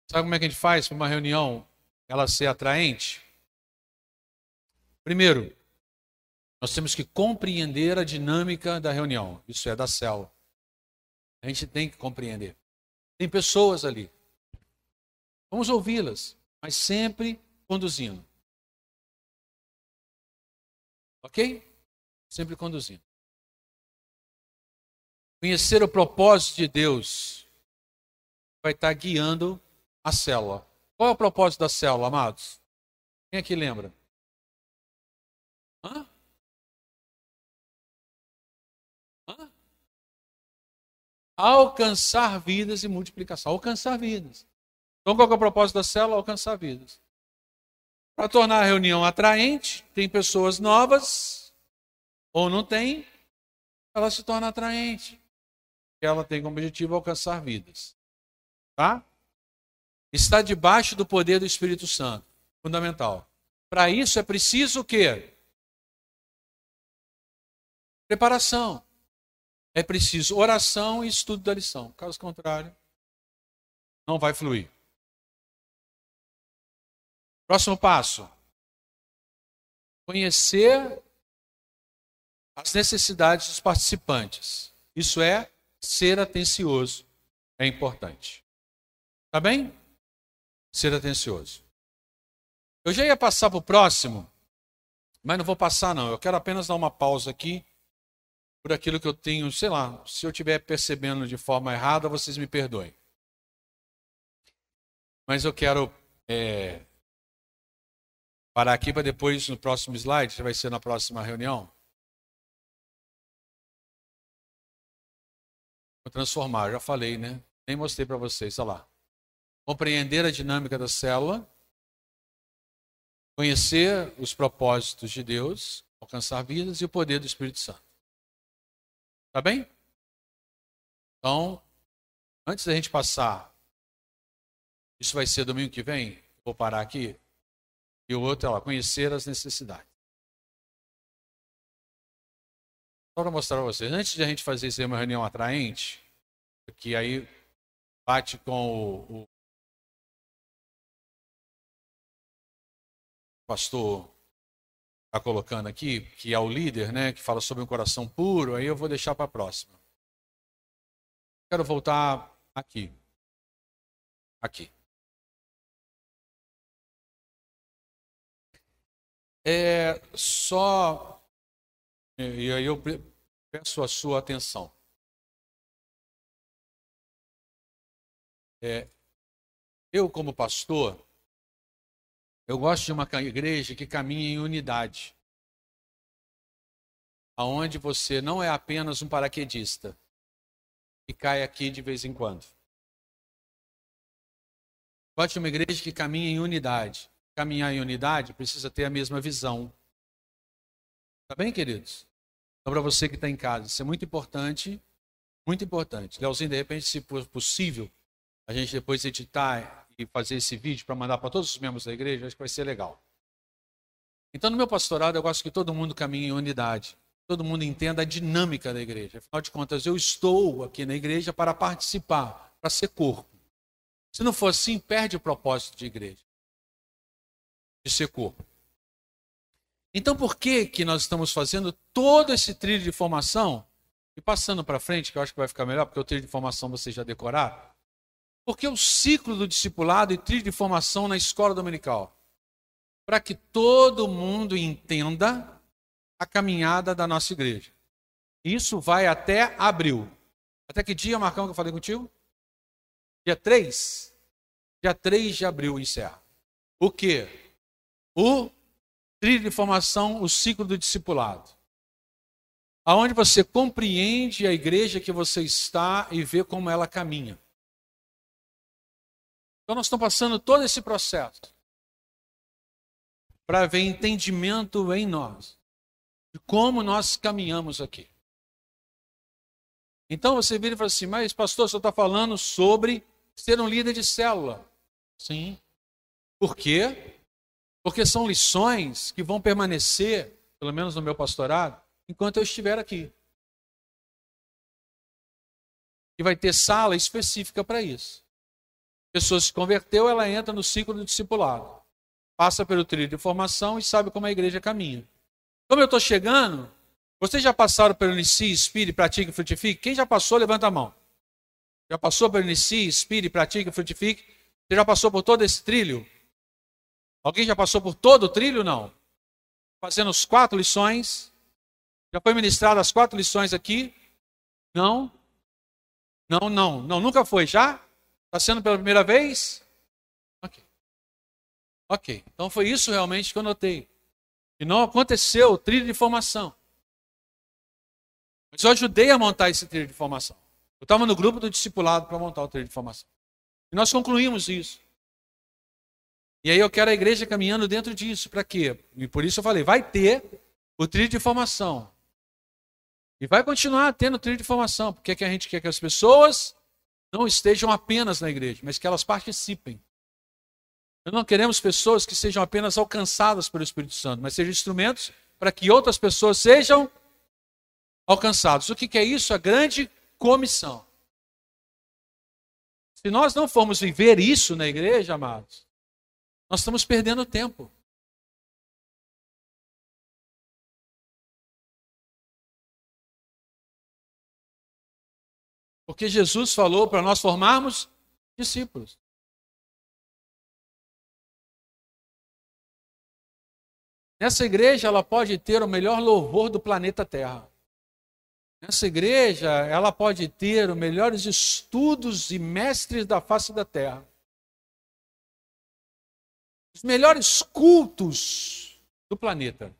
A: Sabe como é que a gente faz para uma reunião ela ser atraente? Primeiro, nós temos que compreender a dinâmica da reunião. Isso é da célula. A gente tem que compreender. Tem pessoas ali. Vamos ouvi-las, mas sempre conduzindo. Ok? Sempre conduzindo. Conhecer o propósito de Deus vai estar guiando a célula. Qual é o propósito da célula, amados? Quem aqui lembra? Hã? Hã? Alcançar vidas e multiplicação. Alcançar vidas. Então, qual é o propósito da célula? Alcançar vidas. Para tornar a reunião atraente, tem pessoas novas, ou não tem, ela se torna atraente. Ela tem como objetivo alcançar vidas. Tá? Está debaixo do poder do Espírito Santo. Fundamental. Para isso é preciso o quê? Preparação. É preciso oração e estudo da lição. Caso contrário, não vai fluir. Próximo passo. Conhecer as necessidades dos participantes. Isso é ser atencioso. É importante. Tá bem? Ser atencioso. Eu já ia passar para o próximo, mas não vou passar não. Eu quero apenas dar uma pausa aqui por aquilo que eu tenho, sei lá, se eu estiver percebendo de forma errada, vocês me perdoem. Mas eu quero é, parar aqui para depois, no próximo slide, que vai ser na próxima reunião. Vou transformar, já falei, né? Nem mostrei para vocês, olha lá compreender a dinâmica da célula, conhecer os propósitos de Deus, alcançar vidas e o poder do Espírito Santo. Tá bem? Então, antes da gente passar, isso vai ser domingo que vem, vou parar aqui, e o outro é lá, conhecer as necessidades. Só para mostrar para vocês, antes de a gente fazer isso aí uma reunião atraente, que aí bate com o, o pastor está colocando aqui, que é o líder, né, que fala sobre um coração puro, aí eu vou deixar para a próxima. Quero voltar aqui. Aqui. É só. E aí eu peço a sua atenção. É, eu, como pastor, eu gosto de uma igreja que caminha em unidade. Aonde você não é apenas um paraquedista que cai aqui de vez em quando. Gosto de uma igreja que caminha em unidade. Caminhar em unidade precisa ter a mesma visão. Tá bem, queridos? Então, para você que está em casa, isso é muito importante, muito importante. Leozinho, de repente, se possível, a gente depois editar fazer esse vídeo para mandar para todos os membros da igreja, acho que vai ser legal. Então, no meu pastorado, eu gosto que todo mundo caminhe em unidade. Todo mundo entenda a dinâmica da igreja. Afinal de contas, eu estou aqui na igreja para participar, para ser corpo. Se não for assim, perde o propósito de igreja. De ser corpo. Então, por que, que nós estamos fazendo todo esse trilho de formação? E passando para frente, que eu acho que vai ficar melhor, porque o trilho de formação vocês já decoraram. Porque o ciclo do discipulado e trilho de formação na escola dominical? Para que todo mundo entenda a caminhada da nossa igreja. Isso vai até abril. Até que dia, Marcão, que eu falei contigo? Dia 3? Dia 3 de abril encerra. O quê? O trilho de formação, o ciclo do discipulado. Aonde você compreende a igreja que você está e vê como ela caminha. Então nós estamos passando todo esse processo para ver entendimento em nós de como nós caminhamos aqui. Então você vira e fala assim, mas pastor, você está falando sobre ser um líder de célula. Sim. Por quê? Porque são lições que vão permanecer, pelo menos no meu pastorado, enquanto eu estiver aqui. E vai ter sala específica para isso pessoa se converteu, ela entra no ciclo do discipulado. Passa pelo trilho de formação e sabe como a igreja caminha. Como eu estou chegando, vocês já passaram pelo Inicie, Inspire, Pratique e Frutifique? Quem já passou, levanta a mão. Já passou pelo Inicie, Inspire, Pratique e Frutifique? Você já passou por todo esse trilho? Alguém já passou por todo o trilho? Não. Fazendo as quatro lições. Já foi ministrado as quatro lições aqui? Não. Não, não, não, nunca foi. Já? Está sendo pela primeira vez? Ok. Ok. Então foi isso realmente que eu notei. E não aconteceu trilho de formação. Mas eu ajudei a montar esse trilho de formação. Eu estava no grupo do discipulado para montar o trilho de formação. E nós concluímos isso. E aí eu quero a igreja caminhando dentro disso. Para quê? E por isso eu falei, vai ter o trilho de formação. E vai continuar tendo trilho de formação. Porque é que a gente quer que as pessoas não estejam apenas na igreja, mas que elas participem. Nós não queremos pessoas que sejam apenas alcançadas pelo Espírito Santo, mas sejam instrumentos para que outras pessoas sejam alcançadas. O que é isso? A grande comissão. Se nós não formos viver isso na igreja, amados, nós estamos perdendo tempo. Porque Jesus falou para nós formarmos discípulos. Nessa igreja ela pode ter o melhor louvor do planeta Terra. Nessa igreja ela pode ter os melhores estudos e mestres da face da Terra. Os melhores cultos do planeta.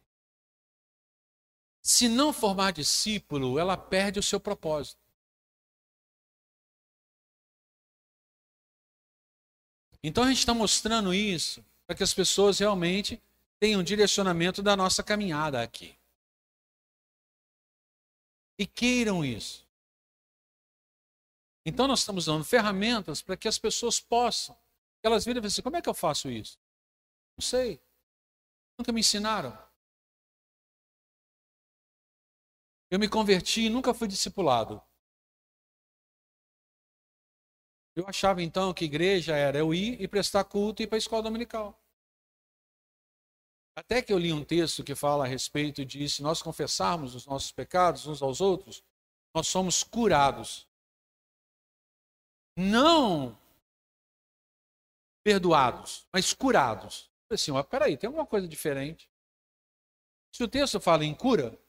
A: Se não formar discípulo, ela perde o seu propósito. Então a gente está mostrando isso para que as pessoas realmente tenham um direcionamento da nossa caminhada aqui. E queiram isso. Então nós estamos dando ferramentas para que as pessoas possam. Elas viram e falam assim: como é que eu faço isso? Não sei. Nunca me ensinaram. Eu me converti e nunca fui discipulado. Eu achava então que igreja era eu ir e prestar culto e ir para a escola dominical. Até que eu li um texto que fala a respeito de se nós confessarmos os nossos pecados uns aos outros, nós somos curados. Não perdoados, mas curados. Assim, ó, peraí, tem alguma coisa diferente. Se o texto fala em cura,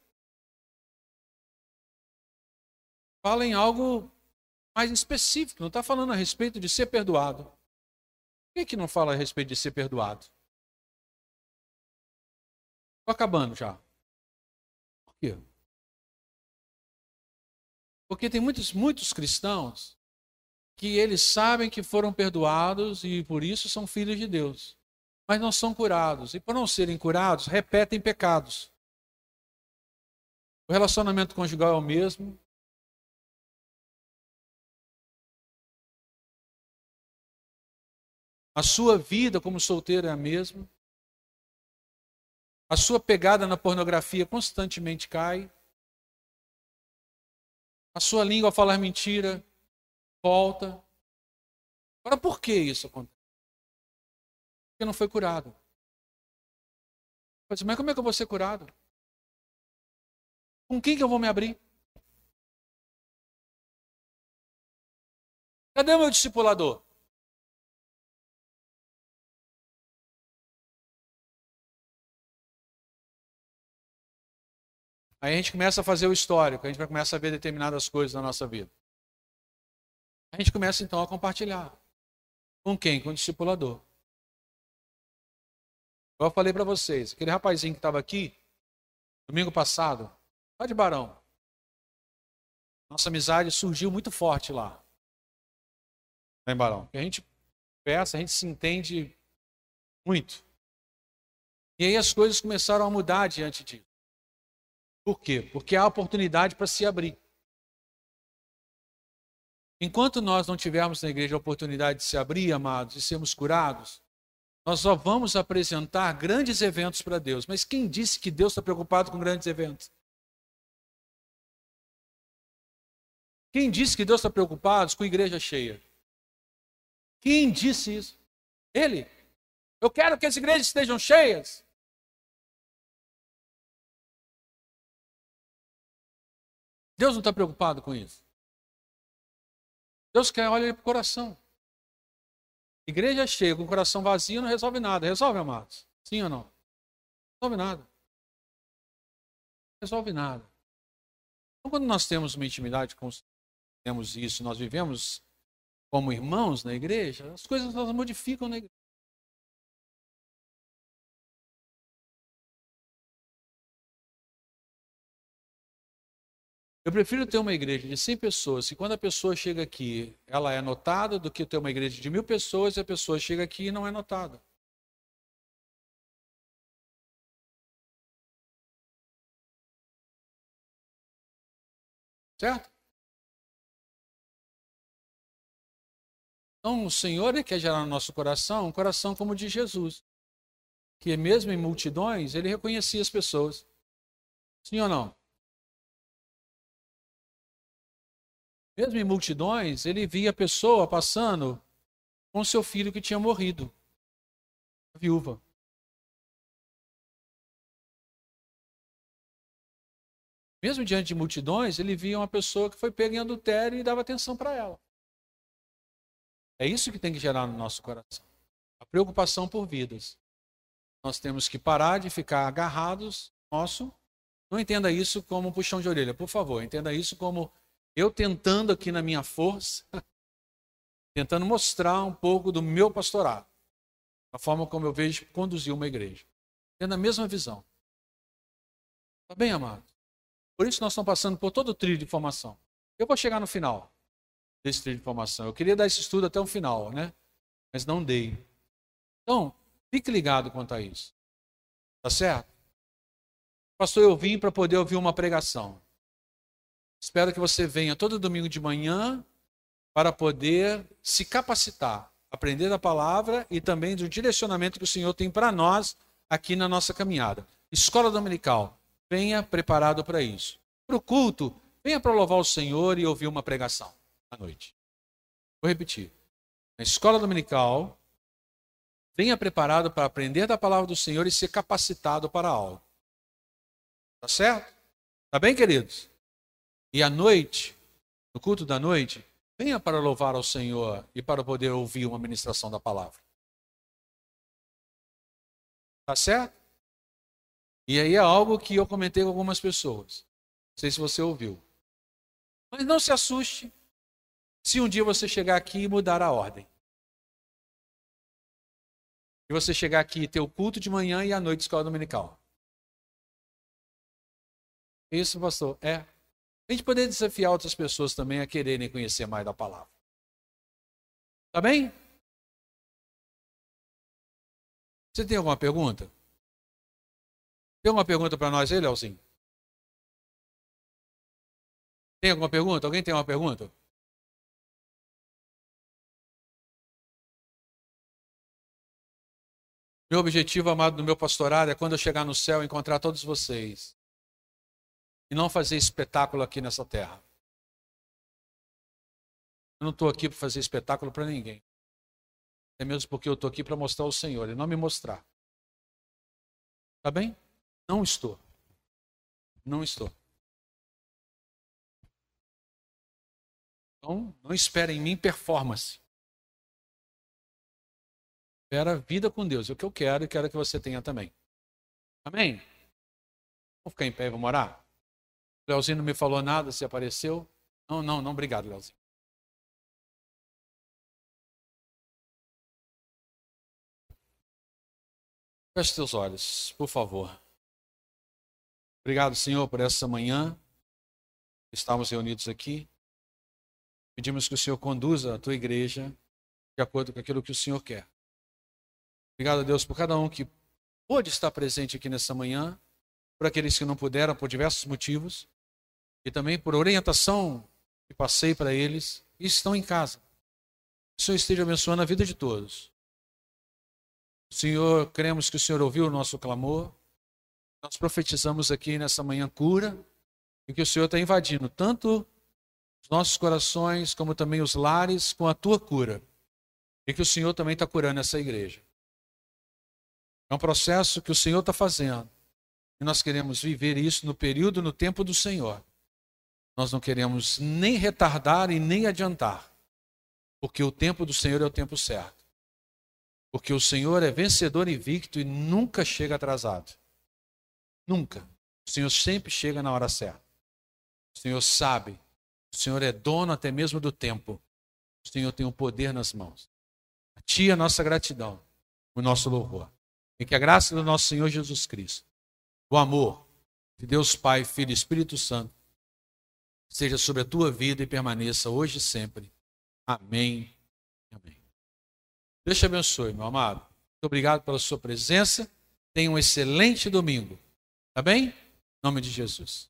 A: fala em algo mais específico, não está falando a respeito de ser perdoado. Por que, que não fala a respeito de ser perdoado? Estou acabando já. Por quê? Porque tem muitos, muitos cristãos que eles sabem que foram perdoados e por isso são filhos de Deus, mas não são curados. E por não serem curados, repetem pecados. O relacionamento conjugal é o mesmo. A sua vida como solteiro é a mesma. A sua pegada na pornografia constantemente cai. A sua língua a falar mentira volta. Agora, por que isso acontece? Porque não foi curado. Mas como é que eu vou ser curado? Com quem que eu vou me abrir? Cadê meu discipulador? Aí a gente começa a fazer o histórico, a gente vai começar a ver determinadas coisas na nossa vida. A gente começa então a compartilhar. Com quem? Com o discipulador. Eu falei para vocês, aquele rapazinho que estava aqui, domingo passado, lá de Barão. Nossa amizade surgiu muito forte lá. Lá Barão. A gente peça, a gente se entende muito. E aí as coisas começaram a mudar diante disso. Por quê? Porque há oportunidade para se abrir. Enquanto nós não tivermos na igreja a oportunidade de se abrir, amados, e sermos curados, nós só vamos apresentar grandes eventos para Deus. Mas quem disse que Deus está preocupado com grandes eventos? Quem disse que Deus está preocupado com igreja cheia? Quem disse isso? Ele. Eu quero que as igrejas estejam cheias. Deus não está preocupado com isso. Deus quer olhar para o coração. Igreja cheia, com o coração vazio, não resolve nada. Resolve, amados? Sim ou não? Resolve nada. Resolve nada. Então, quando nós temos uma intimidade com temos isso, nós vivemos como irmãos na igreja, as coisas elas modificam na igreja. Eu prefiro ter uma igreja de 100 pessoas, e quando a pessoa chega aqui, ela é notada, do que ter uma igreja de mil pessoas e a pessoa chega aqui e não é notada. Certo? Então, o Senhor quer gerar no nosso coração um coração como o de Jesus, que mesmo em multidões, ele reconhecia as pessoas. Sim ou não? Mesmo em multidões, ele via a pessoa passando com seu filho que tinha morrido, a viúva. Mesmo diante de multidões, ele via uma pessoa que foi pega em adultério e dava atenção para ela. É isso que tem que gerar no nosso coração. A preocupação por vidas. Nós temos que parar de ficar agarrados nosso. Não entenda isso como um puxão de orelha, por favor. Entenda isso como eu tentando aqui na minha força, [laughs] tentando mostrar um pouco do meu pastorado, a forma como eu vejo conduzir uma igreja. Tendo a mesma visão. Tá bem, amado? Por isso nós estamos passando por todo o trilho de formação. Eu vou chegar no final desse trilho de formação. Eu queria dar esse estudo até o final, né? Mas não dei. Então, fique ligado quanto a isso. Tá certo? Pastor, eu vim para poder ouvir uma pregação. Espero que você venha todo domingo de manhã para poder se capacitar, aprender a palavra e também do direcionamento que o Senhor tem para nós aqui na nossa caminhada. Escola Dominical, venha preparado para isso. Para o culto, venha para louvar o Senhor e ouvir uma pregação à noite. Vou repetir. na escola dominical, venha preparado para aprender da palavra do Senhor e ser capacitado para algo. Tá certo? Tá bem, queridos? E à noite, no culto da noite, venha para louvar ao Senhor e para poder ouvir uma ministração da palavra. Tá certo? E aí é algo que eu comentei com algumas pessoas. Não sei se você ouviu. Mas não se assuste se um dia você chegar aqui e mudar a ordem. E você chegar aqui e ter o culto de manhã e à noite escola dominical. Isso, pastor, é. A gente poder desafiar outras pessoas também a quererem conhecer mais da palavra. Tá bem? Você tem alguma pergunta? Tem alguma pergunta para nós aí, Leozinho? Tem alguma pergunta? Alguém tem uma pergunta? Meu objetivo, amado, no meu pastorado é quando eu chegar no céu encontrar todos vocês e não fazer espetáculo aqui nessa terra. Eu não estou aqui para fazer espetáculo para ninguém. É mesmo porque eu estou aqui para mostrar o Senhor e não me mostrar. Tá bem? Não estou. Não estou. Então, não espere em mim performance. Espera vida com Deus. É o que eu quero e quero que você tenha também. Amém? Vamos ficar em pé e vamos orar? Leozinho não me falou nada, se apareceu. Não, não, não, obrigado, Leozinho. Feche seus olhos, por favor. Obrigado, Senhor, por essa manhã. Estamos reunidos aqui. Pedimos que o Senhor conduza a tua igreja de acordo com aquilo que o Senhor quer. Obrigado Deus por cada um que pôde estar presente aqui nessa manhã, por aqueles que não puderam por diversos motivos, e também por orientação que passei para eles estão em casa. Que o Senhor esteja abençoando a vida de todos. Senhor, cremos que o Senhor ouviu o nosso clamor, nós profetizamos aqui nessa manhã cura e que o Senhor está invadindo tanto os nossos corações como também os lares com a tua cura. E que o Senhor também está curando essa igreja. É um processo que o Senhor está fazendo. E nós queremos viver isso no período, no tempo do Senhor. Nós não queremos nem retardar e nem adiantar. Porque o tempo do Senhor é o tempo certo. Porque o Senhor é vencedor invicto e nunca chega atrasado. Nunca. O Senhor sempre chega na hora certa. O Senhor sabe. O Senhor é dono até mesmo do tempo. O Senhor tem o poder nas mãos. A Ti a nossa gratidão, o nosso louvor. E que a graça do nosso Senhor Jesus Cristo, o amor de Deus Pai, Filho e Espírito Santo, seja sobre a tua vida e permaneça hoje e sempre. Amém. Amém. Deus te abençoe, meu amado. Muito obrigado pela sua presença. Tenha um excelente domingo. Tá bem? Em nome de Jesus.